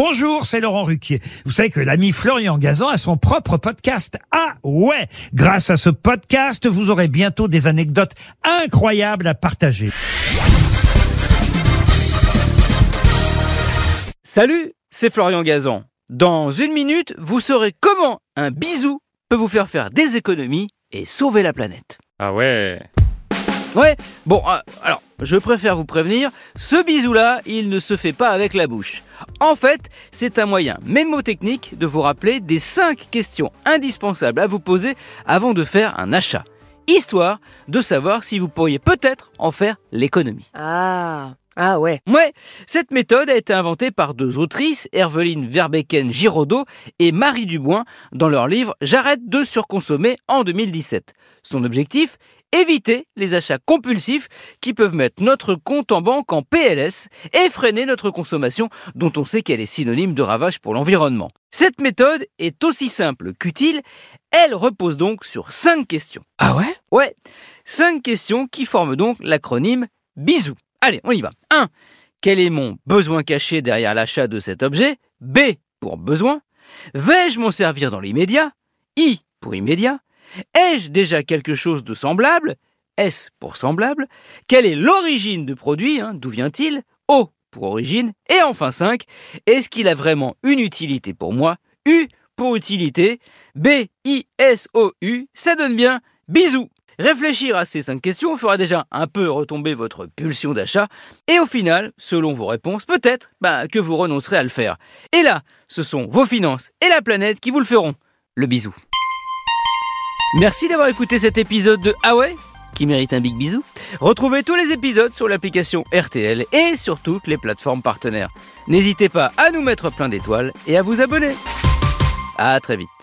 Bonjour, c'est Laurent Ruquier. Vous savez que l'ami Florian Gazan a son propre podcast. Ah ouais Grâce à ce podcast, vous aurez bientôt des anecdotes incroyables à partager. Salut, c'est Florian Gazan. Dans une minute, vous saurez comment un bisou peut vous faire faire des économies et sauver la planète. Ah ouais Ouais, bon, euh, alors, je préfère vous prévenir, ce bisou-là, il ne se fait pas avec la bouche. En fait, c'est un moyen mémotechnique de vous rappeler des 5 questions indispensables à vous poser avant de faire un achat. Histoire de savoir si vous pourriez peut-être en faire l'économie. Ah, ah ouais. Ouais, cette méthode a été inventée par deux autrices, Herveline Verbecken Giraudot et Marie Dubois, dans leur livre J'arrête de surconsommer en 2017. Son objectif Éviter les achats compulsifs qui peuvent mettre notre compte en banque en PLS et freiner notre consommation dont on sait qu'elle est synonyme de ravage pour l'environnement. Cette méthode est aussi simple qu'utile, elle repose donc sur 5 questions. Ah ouais? Ouais, 5 questions qui forment donc l'acronyme BISOU. Allez, on y va. 1. Quel est mon besoin caché derrière l'achat de cet objet? B pour besoin. Vais-je m'en servir dans l'immédiat? I pour immédiat. Ai-je déjà quelque chose de semblable S pour semblable. Quelle est l'origine du produit hein, D'où vient-il O pour origine. Et enfin 5. Est-ce qu'il a vraiment une utilité pour moi U pour utilité. B, I, S, O, U. Ça donne bien bisous. Réfléchir à ces cinq questions fera déjà un peu retomber votre pulsion d'achat et au final, selon vos réponses, peut-être bah, que vous renoncerez à le faire. Et là, ce sont vos finances et la planète qui vous le feront. Le bisou. Merci d'avoir écouté cet épisode de Ah qui mérite un big bisou. Retrouvez tous les épisodes sur l'application RTL et sur toutes les plateformes partenaires. N'hésitez pas à nous mettre plein d'étoiles et à vous abonner. À très vite.